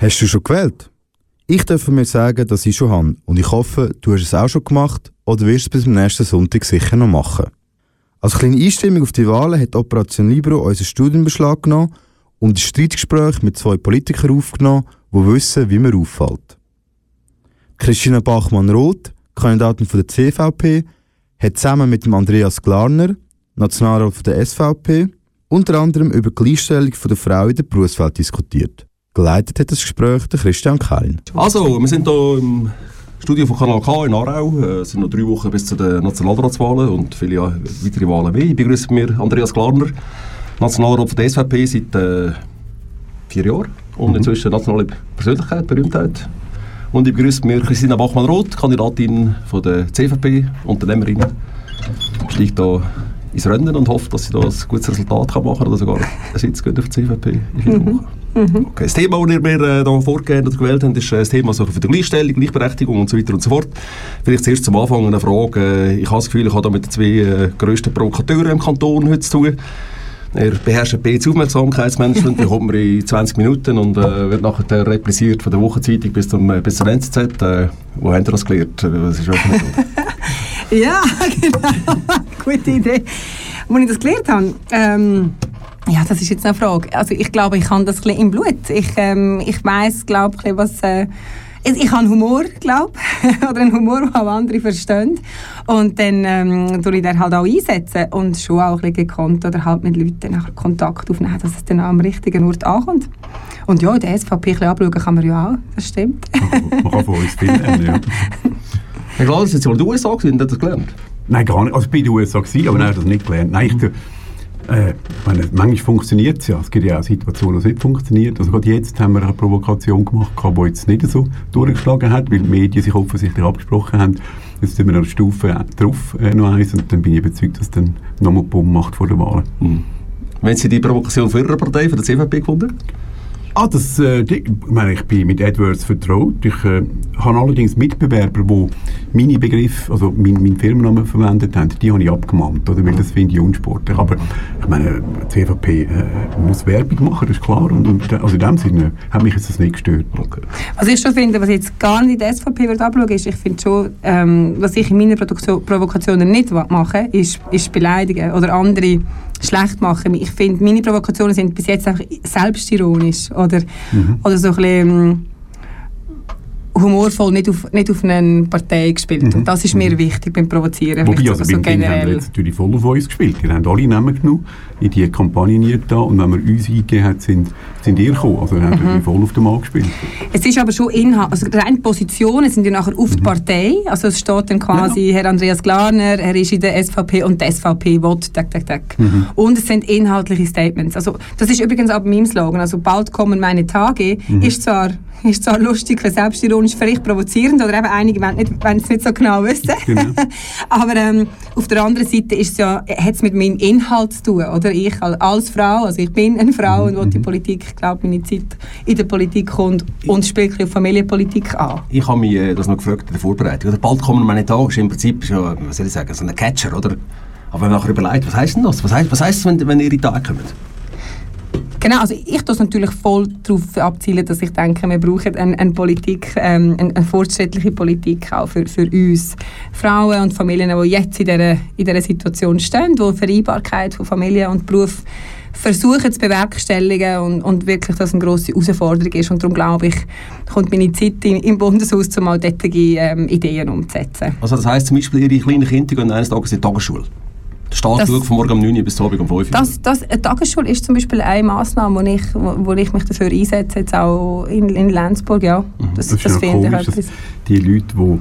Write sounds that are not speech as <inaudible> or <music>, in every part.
Hast du schon gewählt? Ich darf mir sagen, dass ich schon habe und ich hoffe, du hast es auch schon gemacht oder wirst es bis zum nächsten Sonntag sicher noch machen. Als kleine Einstimmung auf die Wahlen hat Operation Libro unseren Studienbeschlag genommen und ein Streitgespräch mit zwei Politikern aufgenommen, die wissen, wie man auffällt. Christina Bachmann-Roth, Kandidatin von der CVP, hat zusammen mit Andreas Glarner, Nationalrat von der SVP, unter anderem über die Gleichstellung der Frau in der Berufswelt diskutiert. Geleitet hat das Gespräch der Christian Keilin. Also, wir sind hier im Studio von Kanal K in Aarau. Äh, Es sind noch drei Wochen bis zu den Nationalratswahlen und viele weitere Wahlen mehr. Ich begrüße mir Andreas Glarner, Nationalrat von der SVP seit äh, vier Jahren und inzwischen nationale Persönlichkeit, Berühmtheit. Und ich begrüße mir Christina Bachmann-Roth, Kandidatin von der CVP, Unternehmerin. Steigt hier ins Rennen und hofft, dass sie da ein gutes Resultat kann machen kann oder sogar einen Sitz auf die CVP in vier Wochen. Okay. Das Thema, das ihr mir äh, da vorgegeben oder gewählt habt, ist äh, das Thema so für die Gleichstellung, Gleichberechtigung und so weiter und so fort. Vielleicht zuerst zum Anfang eine Frage. Äh, ich habe das Gefühl, ich habe da mit den zwei äh, grössten Provokateuren im Kanton heute zu tun. Er beherrscht ein bisschen Aufmerksamkeitsmanagement, bekommt man in 20 Minuten und äh, wird nachher repressiert von der Wochenzeitung bis zum, äh, bis zur NZZ. Äh, wo habt ihr das gelernt? Äh, Das ist auch nicht Ja, <laughs> genau. Gute Idee. Als ich das gelernt habe, ähm, ja, das ist jetzt eine Frage. Also ich glaube, ich habe das im Blut. Ich, ähm, ich weiss, glaube ich, was... Äh, ich, ich habe Humor, glaube <laughs> oder einen Humor, den andere verstehen. Und dann ähm, tue ich den halt auch einsetzen und schon auch ein bisschen gekonnt oder halt mit Leuten nachher Kontakt aufnehmen, dass es dann am richtigen Ort ankommt. Und ja, die SVP ein bisschen anschauen kann man ja auch, das stimmt. Man kann von uns viel <laughs> lernen, ja. Herr Glaser, sind Sie mal in den USA gewesen und haben das gelernt? Nein, gar nicht. Also ich bin in den USA, gewesen, aber nein, ich habe das nicht gelernt. Nein, ich, tue- äh, ich meine, manchmal funktioniert es ja. Es gibt ja auch Situationen, wo es nicht funktioniert. Also gerade jetzt haben wir eine Provokation gemacht, die jetzt nicht so durchgeschlagen hat, weil die Medien sich offensichtlich abgesprochen haben. Jetzt sind wir eine Stufe drauf, äh, noch eins, und dann bin ich überzeugt, dass dann nochmal Bumm macht vor der Wahl. Wenn Sie die Provokation für Ihre Partei, für die CVP gefunden? Ah, das, äh, die, ich, meine, ich bin mit AdWords vertraut. Ich äh, habe allerdings Mitbewerber, die meine Begriffe, also mein, meinen Firmennamen verwendet haben, die habe ich abgemahnt, oder? weil das finde ich unsportlich. Aber ich meine, die CVP äh, muss Werbung machen, das ist klar. Und, und, also in dem Sinne hat mich das nicht gestört. Okay. Was ich schon finde, was ich jetzt gar nicht der SVP anschauen, ist, ich finde schon, ähm, was ich in meinen Provokationen nicht mache, ist, ist beleidigen oder andere schlecht machen. Ich finde, meine Provokationen sind bis jetzt einfach selbstironisch oder, oder so ein bisschen ähm, humorvoll, nicht auf, nicht auf eine Partei gespielt. Und das ist mir wichtig beim Provozieren. Wobei, also so beim Kind haben wir generell. jetzt natürlich voll auf uns gespielt. Wir haben alle Namen genommen, in die Kampagne nie da und wenn wir uns eingegeben haben, sind, sind ihr gekommen. Also wir haben Mhm. voll auf den Markt gespielt. Es ist aber schon Inhalt, also rein Positionen sind ja nachher auf die Partei, also es steht dann quasi Herr Andreas Glarner, er ist in der SVP und die SVP will, tak, tak, tak. Und es sind inhaltliche Statements. Also das ist übrigens auch bei meinem Slogan, also bald kommen meine Tage, ist zwar <laughs> ist zwar lustig, selbstironisch, vielleicht provozierend oder eben einige wollen es nicht so genau wissen. Genau. <laughs> Aber ähm, auf der anderen Seite ist es ja, hat es mit meinem Inhalt zu tun, oder? Ich al- als Frau, also ich bin eine Frau und will die Politik, ich glaube, meine Zeit in der Politik kommt und spielt auf Familienpolitik an. Ich habe mich äh, das noch gefragt in der Vorbereitung. Oder bald kommen meine Tage, ist im Prinzip schon, was soll ich sagen, so ein Catcher, oder? Aber wenn man nachher überlegt, was heisst denn das? Was heisst, was heisst es, wenn, wenn ihre Tage kommen? Genau, also ich tue natürlich voll darauf abzielen, dass ich denke, wir brauchen eine, eine Politik, ähm, eine, eine fortschrittliche Politik auch für, für uns Frauen und Familien, die jetzt in dieser, in dieser Situation stehen, wo Vereinbarkeit von Familie und Beruf versuchen zu bewerkstelligen und, und wirklich das eine grosse Herausforderung ist. Und darum glaube ich, kommt meine Zeit im, im Bundeshaus, um all solche ähm, Ideen umzusetzen. Also das heisst zum Beispiel, ihre kleinen Kinder gehen eines Tages in die Tagesschule. Der Staat Das- schaut von morgen um 9 Uhr bis Abend um 5 Uhr. Das, das, eine Tagesschule ist zum Beispiel eine Massnahme, wo ich, wo, wo ich mich dafür einsetze, jetzt auch in, in Lenzburg. Ja. Das, Das ist das ja finde ich komisch, etwas. die Leute, die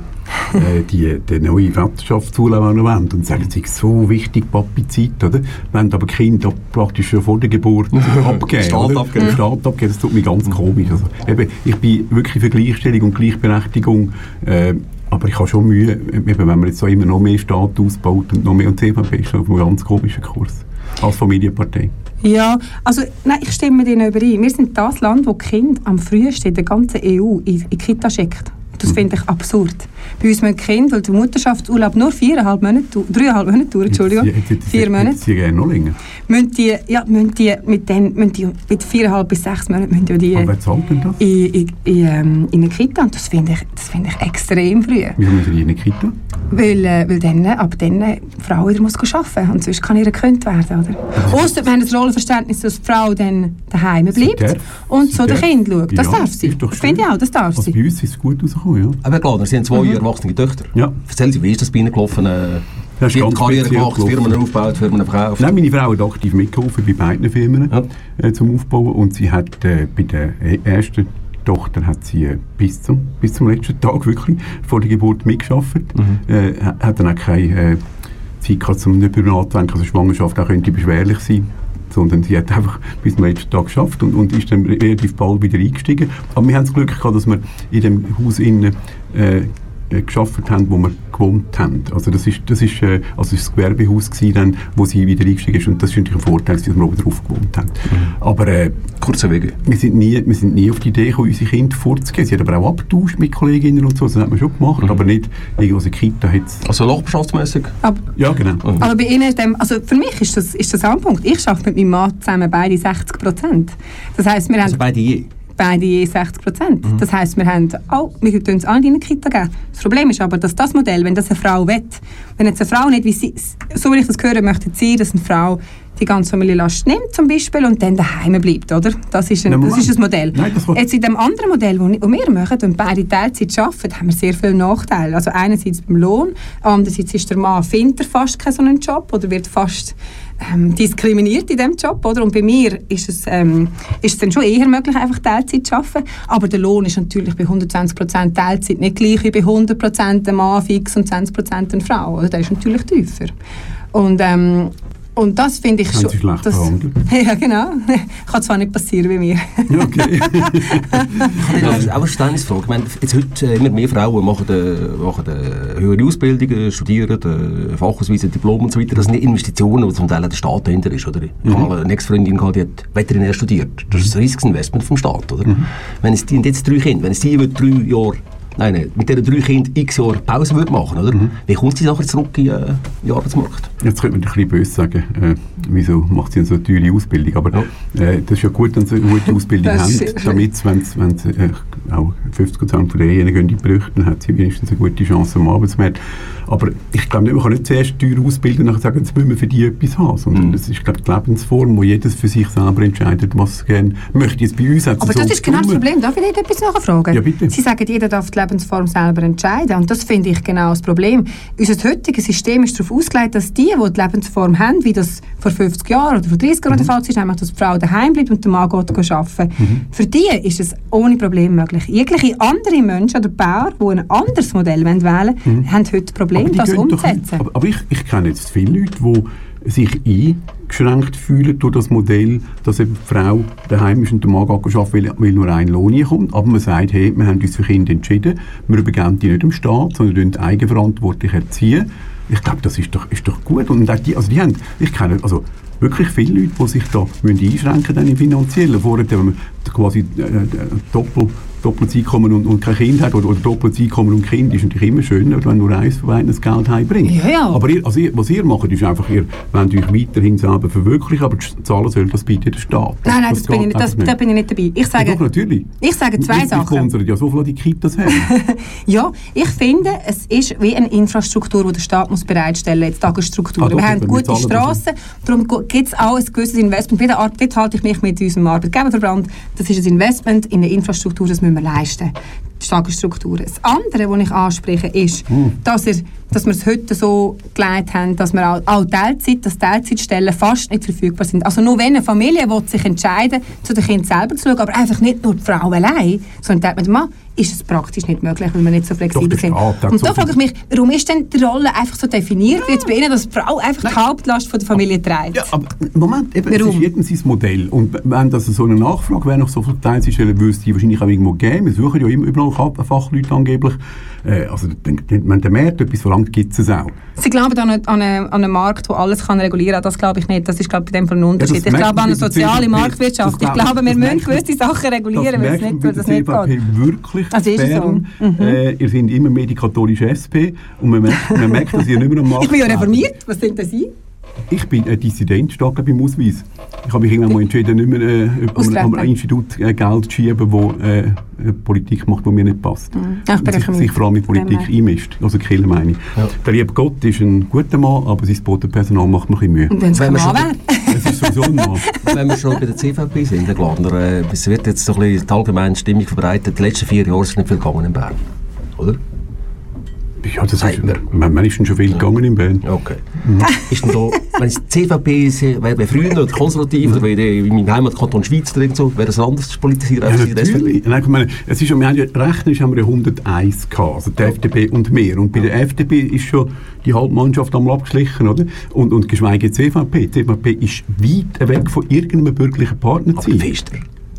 äh, die, die neue Vaterschaftsschule wollen wollen und sagen, es ist so wichtig, Papi-Zeit, oder? Wenn aber Kinder praktisch schon vor der Geburt <laughs> abgeben, Staat abgeben. Dem Staat abgeben, das tut mir ganz komisch. Also, eben, ich bin wirklich für Gleichstellung und Gleichberechtigung, äh, aber ich habe schon Mühe, eben, wenn man jetzt so immer noch mehr Staat ausbaut und noch mehr und CVP ist auf einem ganz komischen Kurs als Familienpartei. Ja, also nein, ich stimme Ihnen überein. Wir sind das Land, wo Kinder am frühesten in der ganzen EU in, in Kita schickt. Das finde ich absurd. Bei uns müssen die Kinder, weil der Mutterschaftsurlaub nur viereinhalb Monate, dreieinhalb Monate dauert, Entschuldigung, Jetzt- jetzt- jetzt- vier jetzt- Monate, jetzt Sie gerne noch länger. müssen die, ja, müssen die mit, den, müssen die mit viereinhalb bis sechs Monaten müssen ja die Aber wer zahlt denn das? in, in, in, ähm, in eine Kita und das finde ich, das finde ich extrem früh. Wieso müssen die in eine Kita? Weil, äh, weil dann, ab dann die Frau wieder muss arbeiten muss und sonst kann ihr gekündigt werden. Oder? Ausser wir haben das Rollenverständnis, dass die Frau dann daheim bleibt darf. und zu den. Kindern schaut. Das Ja, darf sie. Das finde ich auch, das darf Also sie. bei uns ist es gut rausgekommen, ja. Aber klar, Sie haben zwei Mhm. erwachsene Töchter. Ja. Erzählen Sie, wie ist das bei Ihnen gelaufen? Äh, ist Sie haben Karriere gemacht, gelaufen. Firmen aufgebaut, Firmen verkauft. Nein, meine Frau hat aktiv mitgeholfen bei beiden Firmen Ja. äh, zum Aufbauen und sie hat äh, bei der e- ersten Tochter hat sie äh, bis, zum, bis zum letzten Tag wirklich vor der Geburt mitgeschafft. Mhm. Äh, ha- hat dann auch keine äh, Zeit gehabt, um darüber nachzudenken, also Schwangerschaft auch könnte beschwerlich sein sondern sie hat einfach bis zum letzten Tag geschafft und, und ist dann relativ bald wieder eingestiegen. Aber wir haben das Glück gehabt, dass wir in dem Haus innen äh, äh, geschafft haben, wo wir gewohnt haben. Also das ist das ist äh, also das Gewerbehaus gewesen, dann, wo sie wieder eingestiegen ist und das ist natürlich ein Vorteil, dass wir oben drauf gewohnt haben. Aber äh, Kurze Wege. wir sind nie wir sind nie auf die Idee gekommen, unsere Kinder vorzugeben. Sie hat aber auch abgetauscht mit Kolleginnen und so, das hat man schon gemacht, aber nicht irgendwas in der Kita hat's Also nachbarschaftsmässig. Aber, ja genau. aber bei Ihnen ist dem, also für mich ist das, ist das auch ein Punkt. Ich arbeite mit meinem Mann zusammen beide 60 Prozent. Das heisst, wir Also haben beide je. Beide je 60 Prozent. Das heisst, wir haben auch, wir tun es alle in Kita geben. Das Problem ist aber, dass das Modell, wenn das eine Frau will, wenn jetzt eine Frau nicht, wie sie, so wie ich das höre, möchte sie, dass eine Frau die ganze Familienlast nimmt zum Beispiel und dann daheim bleibt, oder? Das ist ein, Nein, das ist ein Modell. Nein, jetzt in dem anderen Modell, das wir machen, und beide Teilzeit arbeiten, haben wir sehr viele Nachteile. Also einerseits beim Lohn, andererseits ist der Mann findet fast keinen so einen Job oder wird fast ähm, diskriminiert in diesem Job. Oder? Und bei mir ist es, ähm, ist es dann schon eher möglich, einfach Teilzeit zu arbeiten. Aber der Lohn ist natürlich bei 120% Teilzeit nicht gleich wie bei 100% ein Mann fix und 20% eine Frau. Oder? Der ist natürlich tiefer. Und, ähm, und das finde ich schon... Sie schlecht das, verhandelt? <laughs> Ja, genau. <laughs> Kann zwar nicht passieren bei mir. Okay. <laughs> Das ist auch eine Verständnisfrage. Ich meine, jetzt heute äh, immer mehr Frauen machen, äh, machen äh, höhere Ausbildungen, studieren, äh, Fachausweise, Diplom und so weiter. Das sind Investitionen, die zum Teil der Staat dahinter ist. Oder? Ich habe mal eine Ex-Freundin gehabt, die hat Veterinär studiert. Das ist ein riesiges Investment vom Staat. Oder? Wenn es die, und jetzt drei Kinder, wenn es die über drei Jahre Nein, nein, mit diesen drei Kindern x Jahre Pause würde machen, oder? Wie kommt sie nachher zurück in, äh, in den Arbeitsmarkt? Jetzt könnte man ein bisschen böse sagen, äh, wieso macht sie eine so teure Ausbildung? Aber äh, das ist ja gut, wenn sie eine gute Ausbildung <laughs> haben, damit, wenn sie, wenn sie äh, auch 50 Prozent von derjenigen in die Brüche, dann hat sie wenigstens eine gute Chance am Arbeitsmarkt. Aber ich glaube nicht, man kann nicht zuerst teuer ausbilden und nachher sagen, jetzt müssen wir für die etwas haben, sondern das ist, glaube ich, die Lebensform, wo jedes für sich selber entscheidet, was er gerne möchte. Jetzt bei uns hat Aber so das ist genau das. Problem. Darf ich nicht etwas nachfragen? Ja, bitte. Sie sagen, jeder darf die Lebensform selber entscheiden. Und das finde ich genau das Problem. Unser heutiges System ist darauf ausgelegt, dass die, die die Lebensform haben, wie das vor 50 Jahren oder vor 30 Jahren der Mhm. Fall ist, nämlich dass die Frau daheim bleibt und der Mann geht go arbeiten. Für die ist es ohne Problem möglich. Jegliche andere Menschen oder Bauer, die ein anderes Modell wählen wollen, haben heute das Problem, das doch umzusetzen. nicht- Aber, ich, ich kenne jetzt viele Leute, die sich eingeschränkt fühlen durch das Modell, dass eben die Frau daheim ist und der Mann geht arbeiten, weil, weil nur ein Lohn kommt. Aber man sagt, hey, wir haben uns für Kinder entschieden, wir übergeben die nicht dem Staat, sondern die eigenverantwortlich erziehen. Ich glaube, das ist doch, ist doch gut. Und auch die, also die haben, ich kenne also wirklich viele Leute, die sich da müssen einschränken dann im Finanziellen. Vorher, wenn man quasi äh, äh, doppelt doppeltes Einkommen und, und kein Kind hat oder, oder doppeltes Einkommen und Kind ist natürlich immer schöner, wenn nur eins von beiden das Geld heimbringt. Ja, ja. Aber ihr, also ihr, was ihr macht, ist einfach, ihr wollt euch weiterhin selber verwirklichen, aber zahlen soll das bitte der Staat. Nein, nein, das, bin ich geht nicht, das, einfach da bin ich nicht dabei. Ich Ja, sage, doch, natürlich. ich sage zwei Wir Sachen. sponsern ja so viel die Kitas haben. <laughs> Ja, ich finde, es ist wie eine Infrastruktur, die der Staat muss bereitstellen muss, jetzt Tagesstrukturen. Ah, doch, wir haben gute das Straßen, darum gibt es auch ein gewisses Investment. Bei der dort halte ich mich mit unserem Arbeitgeberverband. Das ist ein Investment in eine Infrastruktur, das müssen wir lijsten. Die Tagesstrukturen. Das andere, was ich anspreche, ist, Hm. dass, er, dass wir es heute so gelegt haben, dass wir auch, auch Teilzeit, dass Teilzeitstellen fast nicht verfügbar sind. Also nur wenn eine Familie will sich entscheiden zu den Kindern selber zu schauen, aber einfach nicht nur die Frau allein, sondern dem Mann, ist es praktisch nicht möglich, weil wir nicht so flexibel der sind. Hat Und so da frage ich mich, warum ist denn die Rolle einfach so definiert, wie jetzt bei Ihnen, dass die Frau einfach die Hauptlast von der Familie trägt? Ja, aber Moment, eben, es Warum? ist jedem sein Modell. Und wenn das so eine Nachfrage wäre nach so vielen Teilzeitstellen, würde es die wahrscheinlich auch irgendwo geben. Wir suchen ja immer überall Fachleute angeblich. Äh, also, wenn der Markt etwas verlangt, lange gibt es es auch. Sie glauben an, einen- an, einen- an einen Markt, der alles kann regulieren kann. Das glaube ich nicht. Das ist glaube ich, in dem Fall ein Unterschied. das ich glaube an eine bei soziale. Marktwirtschaft. Ich glaub- glaube, wir müssen gewisse Sachen regulieren, weil es nicht, weil bei das nicht geht. wirklich Also ist es so? Bern. Äh, ihr seid immer katholische SP und man merkt, man merkt dass ihr nicht mehr am Markt <laughs> Ich bin ja reformiert. Was sind denn Sie? Ich bin ein Dissident, steht glaube ich, im Ausweis. Ich habe mich irgendwann mal entschieden, nicht mehr äh, an ein Institut äh, Geld zu schieben, das äh, Politik macht, die mir nicht passt. Ja, ich bin Und sich, sich vor allem mit Politik einmischt. Also Kirche meine ich. Der liebe Gott ist ein guter Mann, aber sein Bodenpersonal macht mir ein bisschen Mühe. Und wenn es? <laughs> Es ist sowieso ein Mann. Wenn wir schon bei der CVP sind, Herr Gladner, äh, es wird jetzt so ein bisschen die allgemeine Stimmung verbreitet. Die letzten vier Jahre ist nicht viel gegangen in Bern, oder? Ja, das ist, man. man, ist schon viel gegangen in Bern. Okay. Ist denn da, wenn es die CVP ist, wäre bei früher oder konservativ, oder wäre in meinem Heimatkanton Schweiz oder so, wäre das anders Ja, als SVP? natürlich. Nein, ich meine, es ist, ja- wir haben ja, rechnerisch haben wir ja 101 gehabt, also die FDP und mehr. Und bei der FDP ist schon die Halbmannschaft einmal abgeschlichen, oder? Und, und geschweige die CVP. Die CVP ist weit weg von irgendeinem bürgerlichen Partner zu sein.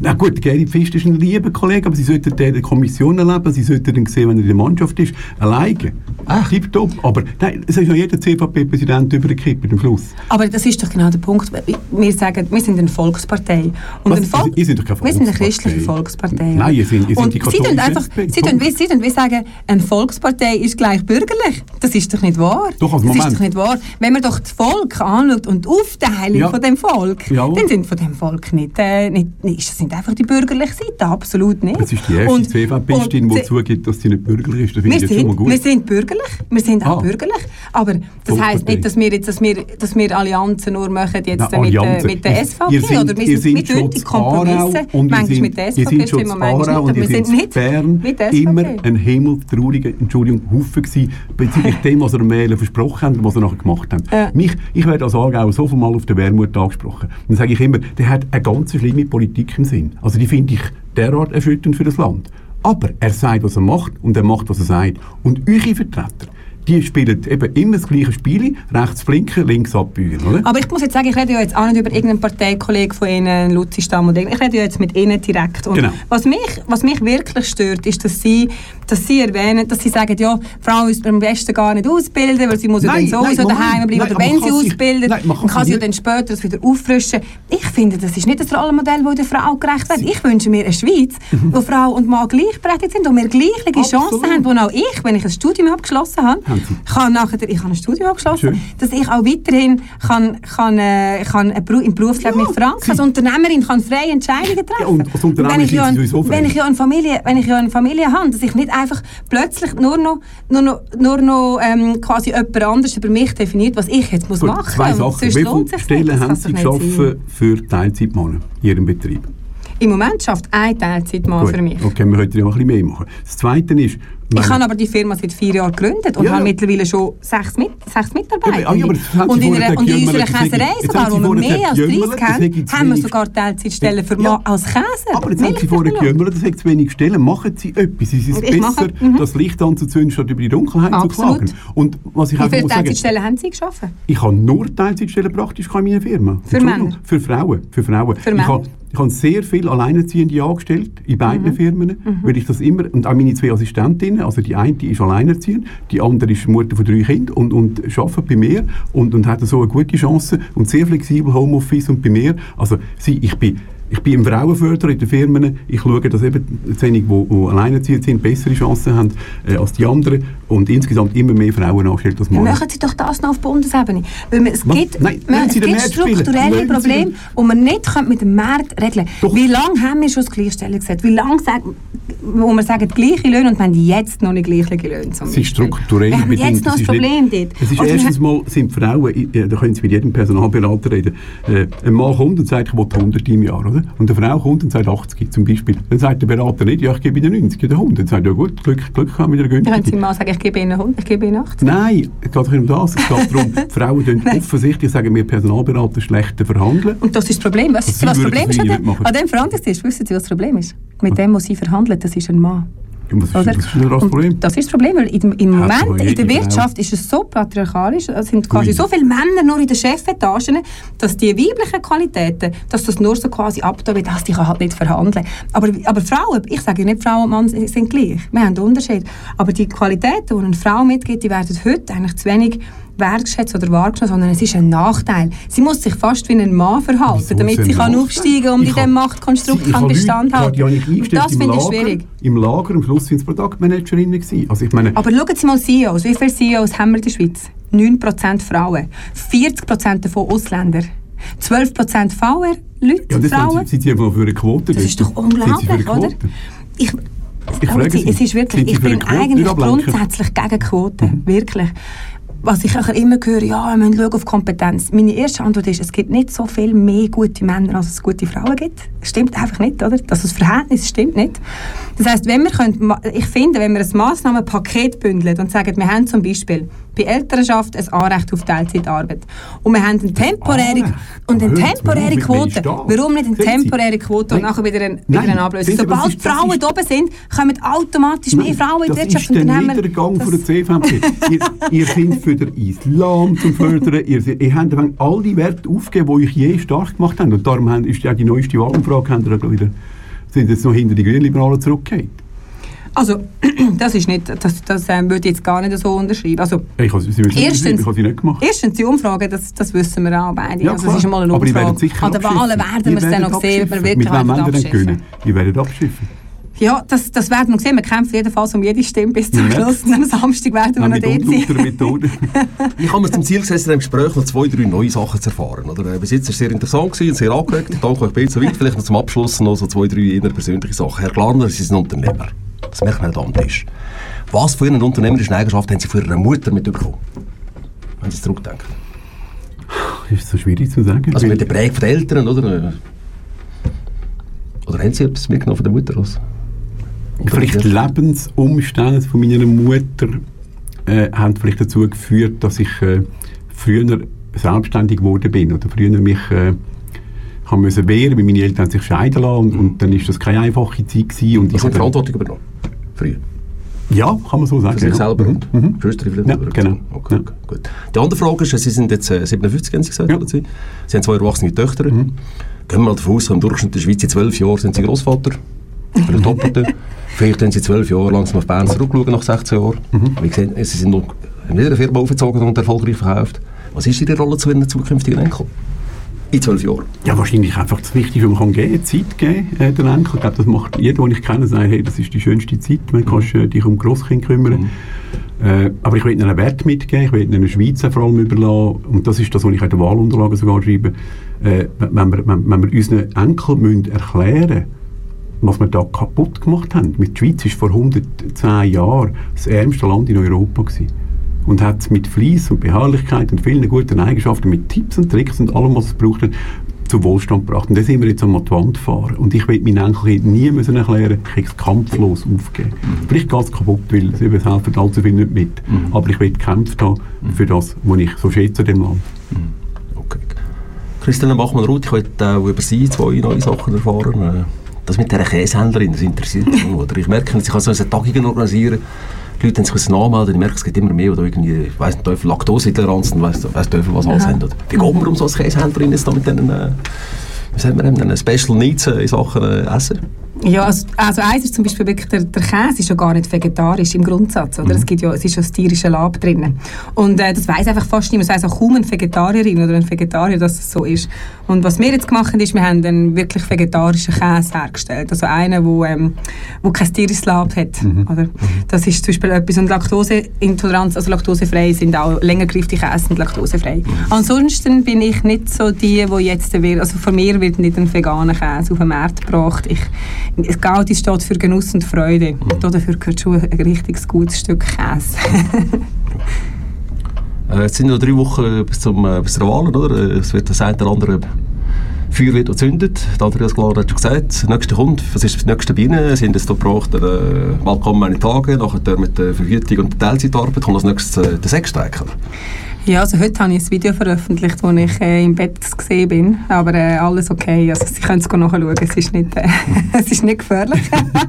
Na gut, Gerhard Pfister ist ein lieber Kollege, aber Sie sollten der Kommission erleben, Sie sollten ihn sehen, wenn er in der Mannschaft ist, alleine. Ach. Tipptopp. Aber nein, es ist ja jeder CVP-Präsident übergekippt am Schluss. Aber das ist doch genau der Punkt. Wir sagen, wir sind eine Volkspartei. Und Was? ein Volk, Ihr seid doch keine Wir sind eine Volkspartei. christliche Volkspartei. Nein, ihr seid Und die Sie katholische einfach. Sie tun, wie, Sie tun wie sagen, eine Volkspartei ist gleich bürgerlich. Das ist doch nicht wahr. Doch, also das Moment. ist doch nicht wahr. Wenn man doch das Volk anschaut und die Aufteilung Ja. von dem Volk, Ja. dann sind von dem Volk nicht, äh, nicht, nicht das sind einfach die bürgerliche Seite, absolut nicht. Das ist die erste CVP-Stin, die zugibt, dass sie nicht bürgerlich ist. Das wir sind, gut. wir sind bürgerlich, wir sind auch Ah. bürgerlich, aber das heisst nicht, dass wir, jetzt, dass, wir, dass wir Allianzen nur machen jetzt Na, mit, der, Allianzen. mit der SVP ihr seid- oder wir sind, wir schon tun die Kompromisse, und manchmal mit der SVP stimmen, manchmal nicht, wir sind nicht Bern mit der immer SVP. ein himmeltrauriger Entschuldigung, Haufen gewesen, bezüglich dem, was am Wählen versprochen habt und was ihr nachher gemacht habt. Ja. Mich, ich werde als Aargauer so viel Mal auf der Wermut angesprochen. Dann sage ich immer, der hat eine ganz schlimme Politik im Sinn. Also die finde ich derart erschütternd für das Land. Aber er sagt, was er macht und er macht, was er sagt. Und eure Vertreter, die spielen eben immer das gleiche Spiel, rechts flinken, links abbiegen, oder? Aber ich muss jetzt sagen, ich rede ja jetzt auch nicht über irgendeinen Parteikollegen von Ihnen, Luzi Stamm oder ich rede ja jetzt mit Ihnen direkt. Und Genau. was, mich, was mich wirklich stört, ist, dass Sie, dass Sie erwähnen, dass Sie sagen, ja, Frau ist am besten gar nicht ausbilden, weil sie muss ja Nein, dann sowieso nein, daheim bleiben. Nein, oder wenn sie ausbildet, nein, man kann kann sie ja dann später das wieder auffrischen. Ich finde, das ist nicht das Rollenmodell, das der Frau gerecht wird. Ich wünsche mir eine Schweiz, wo Frau und Mann gleichberechtigt sind, wo wir gleiche Chancen haben, wo auch ich, wenn ich ein Studium abgeschlossen habe, Kann nachher, ich habe ein Studium abgeschlossen, Schön. dass ich auch weiterhin kann, kann, äh, kann im Berufsleben Ja, mich verankern. Als Unternehmerin kann freie Entscheidungen treffen. Ja, und als Unternehmer wenn ich, ja, ein- wenn ich ja eine Familie, wenn ich ja eine Familie habe, dass ich nicht einfach plötzlich nur noch, nur noch, nur noch ähm, quasi jemand anderes über mich definiert, was ich jetzt muss Gut, machen zwei muss. Sachen. Sonst Wie viele Stellen haben Sie geschaffen für Teilzeitmänner in Ihrem Betrieb? Im Moment schafft ein Teilzeitmann Gut. für mich. Okay, wir könnten ja noch ein bisschen mehr machen. Das Zweite ist... Ich habe aber die Firma seit vier Jahren gegründet und Ja, habe mittlerweile schon sechs, mit, sechs Mitarbeiter. Ja, aber- ah, ja, und in, einer, und in unserer Käserei sogar, wo Sie wir mehr als gejummelt, 30 das haben, haben wir sogar Teilzeitstellen für Ja. Als Käser. Aber jetzt haben Sie vorher gejummelt, das hat zu wenig Stellen. Machen Sie etwas. Es ist mache- besser, das Licht anzuzünden, statt über die Dunkelheit zu klagen. Und was ich Wie viele sagen, Teilzeitstellen haben Sie geschaffen? ich habe nur Teilzeitstellen praktisch in meiner Firma. Für. Männer? Für Frauen. Für Frauen. Für Männer? Ich habe sehr viele Alleinerziehende angestellt, in Mhm. beiden Firmen, weil ich das immer, und auch meine zwei Assistentinnen, also die eine ist alleinerziehend, die andere ist Mutter von drei Kindern und, und arbeitet bei mir und, und hat so eine gute Chance und sehr flexibel Homeoffice und bei mir, also sie, ich bin ich bin im Frauenförderer in den Firmen. Ich schaue, dass eben diejenigen, die, die alleinerziehend sind, bessere Chancen haben äh, als die anderen und insgesamt immer mehr Frauen angestellt als Männer. machen Sie doch das noch auf Bundesebene. Weil man, es Was? gibt, Nein, man, es gibt strukturelle Probleme, die man nicht mit dem Markt regeln Doch. Wie lange haben wir schon das Gleichstellungsgesetz? Wie lange sagen, wo wir sagen, gleiche Löhne und wir haben jetzt noch nicht gleiche Löhne? Zum Es ist strukturell Wir haben bedingt. jetzt noch ein ist nicht- Problem dort. Es ist Also erstens mal, sind Frauen, äh, da können Sie mit jedem Personalberater reden, äh, ein Mann kommt und sagt, ich will 100 im Jahr, oder? Und eine Frau kommt und sagt 80 zum Beispiel. Dann sagt der Berater nicht, ja, ich gebe Ihnen 90 oder 100. Dann sagt er, ja gut, Glück, Glück haben wir wieder Dann können Sie mal sagen, ich gebe Ihnen 100, ich gebe Ihnen 80. Nein, es geht nicht um das. Es geht darum, <laughs> Frauen tun offensichtlich, sagen wir Personalberater, schlechter verhandeln. Und das ist das Problem. Was, was das würden Problem ist an dem, an dem Verhandlungstisch? Wissen Sie, was das Problem ist? Mit dem, was Sie verhandeln, das ist ein Mann. Und was ist, was ist das Problem? Das ist das Problem, weil im, im Moment in der. Wirtschaft ist es so patriarchalisch, es sind quasi Ui. so viele Männer nur in den Chefetagen, dass die weiblichen Qualitäten, dass das nur so quasi abtun wird, dass die kann halt nicht verhandeln. Aber, aber Frauen, ich sage ja nicht, Frauen und Mann sind gleich, wir haben einen Unterschied. Aber die Qualitäten, die eine Frau mitgibt, die werden heute eigentlich zu wenig wertgeschätzt oder wahrgenommen, sondern es ist ein Nachteil. Sie muss sich fast wie ein Mann verhalten, Wieso damit sie kann aufsteigen und Ich in diesem Machtkonstrukt kann Bestand Leute, halten. die habe ich Und eingestellt das finde ich schwierig. Im Lager, am Schluss sind es Produktmanagerinnen gewesen. Also ich meine, Aber schauen Sie mal CEOs. Wie viele CEOs haben wir in der Schweiz? 9% Frauen. 40% davon Ausländer. 12% VR, Leute, ja, das Frauen. sind, sie einfach für eine Quote. Das ist doch unglaublich, oder? Ich, Ich frage Sie, es ist wirklich, ich bin eigentlich grundsätzlich gegen Quoten, Mhm. wirklich. Was ich auch immer höre, ja, wir müssen schauen auf Kompetenz. Meine erste Antwort ist, es gibt nicht so viel mehr gute Männer, als es gute Frauen gibt. Stimmt einfach nicht, oder? Das, das Verhältnis stimmt nicht. Das heisst, wenn wir können, ich finde, wenn wir ein Massnahmenpaket bündeln und sagen, wir haben zum Beispiel bei Elternschaft ein Anrecht auf Teilzeitarbeit und wir haben eine temporäre, Anrecht? und eine temporäre Quote. das? Warum nicht eine temporäre Quote und nachher wieder, ein, wieder Nein. eine Ablösung? Das Sobald ist- das Frauen oben sind, kommen automatisch mehr Frauen in die das Wirtschaft. ist der Niedergang von der das- <laughs> CVP. ihr, ihr seid für den Islam zu fördern. Ihr, ihr habt die Werte aufgegeben, die euch je stark gemacht haben. Und darum haben, ist ja die neueste Wahlumfrage, haben ihr ja wieder, sind jetzt noch hinter die Grünliberalen zurückgefallen. Also, <clears throat> das ist nicht, das, das ähm, würde ich jetzt gar nicht so unterschreiben. Also, Ich habe sie, sie müssen Erstens- ich habe sie nicht gemacht. erstens die Umfrage, das, das wissen wir auch beide. Ja, also, klar. das ist mal eine Aber die werden Umfrage. sicher An abschiffen. Wahlen werden wir es dann noch sehen, ob wir wirklich Mit wem abschiffen. gewinnen? Die werden abschiffen. Ja, das, das werden wir sehen. Wir kämpfen jedenfalls um jede Stimme bis zum Ja. Schluss. Und am Samstag werden wir Auch noch dort sein. Methode. <laughs> Ich habe mir zum Ziel gesetzt, in diesem Gespräch noch zwei, drei neue Sachen zu erfahren. Oder? Äh, Bis jetzt war es sehr interessant gewesen, und sehr angeregt. Danke euch beiden so weit. Vielleicht noch zum Abschluss noch so zwei, drei persönliche Sachen. Herr Glarner, Sie sind ein Unternehmer. Das merkt man nicht Tisch. Was für eine unternehmerische Eigenschaft haben Sie von Ihrer Mutter mitbekommen? Wenn Sie es zurückdenken. ist so schwierig zu sagen. Also mit der Prägung der Eltern, oder? Oder haben Sie etwas mitgenommen von der Mutter? Was? Vielleicht die Lebensumstände von meiner Mutter äh, haben vielleicht dazu geführt, dass ich äh, früher selbstständig geworden bin oder früher mich äh, haben müssen wehren, weil meine Eltern haben sich scheiden lassen und, und dann ist das keine einfache Zeit gewesen. Und Ich habe habe- Verantwortung übernommen. Früher. Ja, kann man so sagen. Für sich ja. selber und Mhm. Vielleicht Ja, genau. Okay, Ja. gut. Die andere Frage ist, Sie sind jetzt äh, 57, haben Sie gesagt, Ja. oder Sie? Sie haben zwei erwachsene Töchter. Mhm. Gehen wir mal davon aus, im Durchschnitt der Schweiz in zwölf Jahren sind Sie Großvater. Für den Doppelten. <laughs> Vielleicht haben Sie zwölf Jahre langsam auf Bern zurückschauen nach 16 Jahren. Mhm. Wie gesagt, Sie sind noch in eine Firma aufgezogen und erfolgreich verkauft. Was ist Ihre Rolle zu Ihren zukünftigen Enkel? In zwölf Jahren. Ja, wahrscheinlich einfach das Wichtige, was man kann geben Zeit geben, äh, den Enkel. Ich glaube, das macht jeder, den ich kenne, sagt, hey, das ist die schönste Zeit, du kannst, äh, dich um Grosskind kümmern äh, Aber ich will ihnen einen Wert mitgeben, ich will ihnen eine Schweizer vor allem überlassen. Und das ist das, was ich in den Wahlunterlagen sogar schreibe. Äh, wenn, wir, wenn, wenn wir unseren Enkeln müssen erklären was wir da kaputt gemacht haben. Mit der Schweiz war vor 110 Jahren das ärmste Land in Europa. Gewesen. Und hat es mit Fleiss und Beharrlichkeit und vielen guten Eigenschaften, mit Tipps und Tricks und allem, was es braucht, zu Wohlstand gebracht. Und da sind wir jetzt die Wand fahren. Und ich will meinen Enkelkindern nie müssen erklären, ich kann es kampflos aufgeben. Vielleicht geht es kaputt, weil sie helfen allzu viel nicht mit. Aber ich will gekämpft haben für das, was ich so schätze in dem Land. Okay. Christiane Bachmann-Ruth, ich wollte auch über Sie zwei neue Sachen erfahren. Das mit dieser Käsehändlerin, das interessiert mich. Oder? Ich merke, ich kann so eine Tagungen organisieren. Die Leute haben sich was anmelden, ich merke, es gibt immer mehr, die irgendwie, ich weiss nicht, Laktoseintoleranz und weiss, weiss Teufel, was alles haben. Oder? Wie geht man um so als Käsehändlerin jetzt da mit diesen, äh, wie sagt man, Special Needs äh, in Sachen äh, Essen? Ja, also, also eins ist zum Beispiel wirklich, der, der Käse ist ja gar nicht vegetarisch im Grundsatz, oder? Es, gibt ja, es ist ja das tierische Lab drin. Und äh, das weiß einfach fast niemand. Es weiss auch kaum eine Vegetarierin oder ein Vegetarier, dass es so ist. Und was wir jetzt gemacht haben, ist, wir haben einen wirklich vegetarischen Käse hergestellt. Also einen, wo, ähm, wo kein tierisches Lab hat. Oder? Das ist zum Beispiel etwas. Und Laktoseintoleranz, also laktosefrei, sind auch längergreifte Käse sind laktosefrei. Ansonsten bin ich nicht so die, die jetzt, also von mir wird nicht ein veganer Käse auf den Markt gebracht. Ich, Gaudi steht für Genuss und Freude. Und dafür gehört schon ein richtig gutes Stück Käse. <laughs> Äh, jetzt sind noch drei Wochen bis, zum, äh, bis zur Wahl, oder? Äh, Es wird das eine oder andere Feuer wird gezündet. Der Andreas Klar hat schon gesagt, das nächste kommt. Was ist das nächste? Sie haben es hier gebracht, äh, mal kommen meine Tage, nachher mit der Verhütung und der Teilzeitarbeit kommt als nächstes äh, der Sechstreik. Ja, also heute habe ich ein Video veröffentlicht, wo ich äh, im Bett gesehen bin, aber äh, alles okay, also Sie können es nachschauen, es ist nicht, äh, <laughs> es ist nicht gefährlich.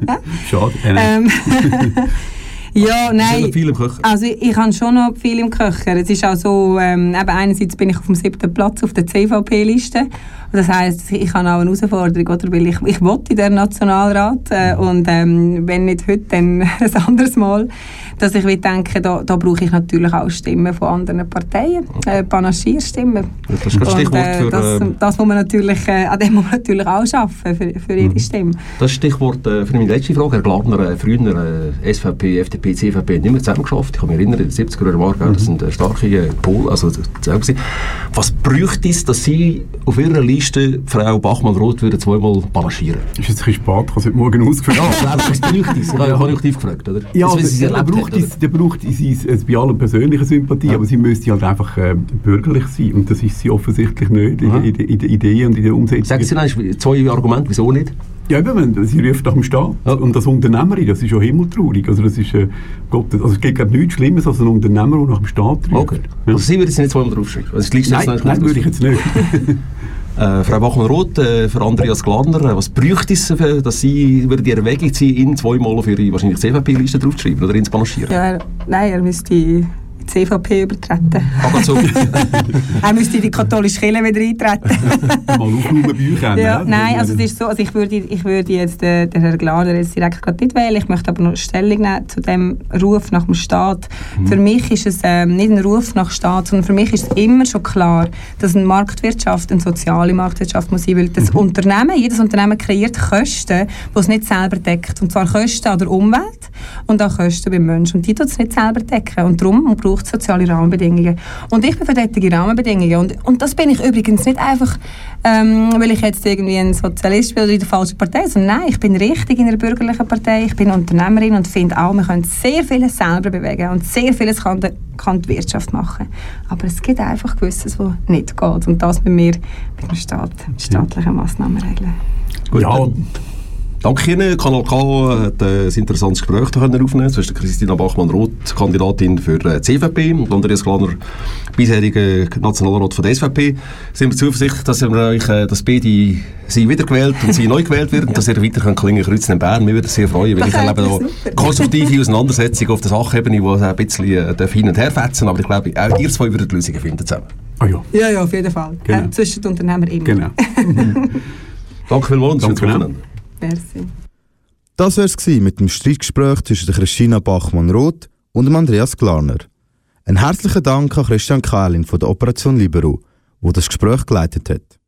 <laughs> Schade. Äh, ähm, <laughs> ja, nein. noch viel im Köcher. Also ich, ich habe schon noch viel im Köcher. Es ist auch so, ähm, eben einerseits bin ich auf dem siebten Platz auf der CVP-Liste. Das heisst, ich habe auch eine Herausforderung, oder? weil ich, ich will in den Nationalrat äh, und ähm, wenn nicht heute, dann <laughs> ein anderes Mal, dass ich denke, da, da brauche ich natürlich auch Stimmen von anderen Parteien, äh, Panaschierstimmen. Das ist das Stichwort und, für, äh, das, ähm, das muss man natürlich, äh, an dem muss man natürlich auch arbeiten, für, für jede Stimme. Das Stichwort äh, für meine letzte Frage. Herr Gladner, äh, früher äh, SVP, FDP, CVP nicht mehr zusammengeschafft. Ich kann mich erinnern, in den 70er Jahren war das sind äh, starke äh, Pol, also zusammen. Was bräuchte es, dass Sie auf Ihrer Liste Frau Bachmann-Roth würden zweimal panaschieren? ist jetzt ein bisschen spät, ich habe es heute Morgen ausgeführt. Ja, was bräuchte es? Ich habe ja konjunktiv gefragt, oder? Ja, Das, der, braucht haben, es, der braucht es, es, es bei allen persönlichen Sympathie, aber sie müsste halt einfach äh, bürgerlich sein und das ist sie offensichtlich nicht in, in, in der Idee und in der Umsetzung. Sagen Sie dann zwei Argumente, wieso nicht? Ja, eben, sie ruft nach dem Staat. Ja. Und das Unternehmerin, das ist ja himmeltraurig. Also, das ist, äh, Gott, also es gibt nichts Schlimmes als ein Unternehmer, der nach dem Staat ruft. Okay. Ja. Also Sie würden sie nicht zweimal draufschreiben? Also, Nein, nein, würde ich jetzt nicht. <laughs> <laughs> Äh, Frau Bachmann-Roth, äh, für Andreas Gladner, äh, was bräuchte es, äh, dass Sie würden die Erwägung ziehen, ihn zweimal auf Ihre wahrscheinlich CVP-Liste draufzuschreiben oder ins Panaschieren? Ja, er, nein, er müsste die CVP übertreten. Aber so, <laughs> er müsste in die katholische Kirche wieder eintreten. <laughs> Mal aufräumen Bücher. Ja, nein, also es ist so, also ich würde, ich würde jetzt äh, den Herrn Glader jetzt direkt gerade nicht wählen, ich möchte aber noch Stellung nehmen zu dem Ruf nach dem Staat. Für mich ist es ähm, nicht ein Ruf nach Staat, sondern für mich ist es immer schon klar, dass eine Marktwirtschaft eine soziale Marktwirtschaft muss sein, weil das Unternehmen, jedes Unternehmen kreiert Kosten, die es nicht selber deckt. Und zwar Kosten an der Umwelt und auch Kosten beim Menschen. Und die tut es nicht selber decken. Und darum braucht es soziale Rahmenbedingungen. Und ich bin für solche Rahmenbedingungen. Und, und das bin ich übrigens nicht einfach, ähm, weil ich jetzt irgendwie ein Sozialist bin oder in der falschen Partei, sondern nein, ich bin richtig in einer bürgerlichen Partei, ich bin Unternehmerin und finde auch, wir können sehr vieles selber bewegen und sehr vieles kann, de, kann die Wirtschaft machen. Aber es gibt einfach gewisses, was nicht geht. Und das müssen wir mit dem Staat, mit staatlichen Massnahmen regeln. gut, Ja, Danke Ihnen. Kanal K hat äh, ein interessantes Gespräch können aufnehmen. Das ist Christina Bachmann-Roth, Kandidatin für äh, die CVP und Andreas Gladner, bisherige Nationalrat von der SVP. Sind wir zuversichtlich, dass wir euch, äh, dass beide Sie wiedergewählt und Sie <laughs> neu gewählt werden, dass ihr weiter könnt klingen Kreuzen in Bern. Wir würden uns sehr freuen, weil Das ich erlebe da konstruktive Auseinandersetzung auf der Sachebene, die ein bisschen äh, hin und her fetzen, aber ich glaube, auch ihr zwei würdet Lösungen finden zusammen. Ah ja, Ja, ja, auf jeden Fall. Genau. Äh, zwischen den Unternehmern immer. genau. <laughs> Danke vielmals Danke. Merci. Das wär's gewesen mit dem Streitgespräch zwischen der Christina Bachmann-Roth und dem Andreas Glarner. Ein herzlichen Dank an Christian Kahlin von der Operation Libero, wo das Gespräch geleitet hat.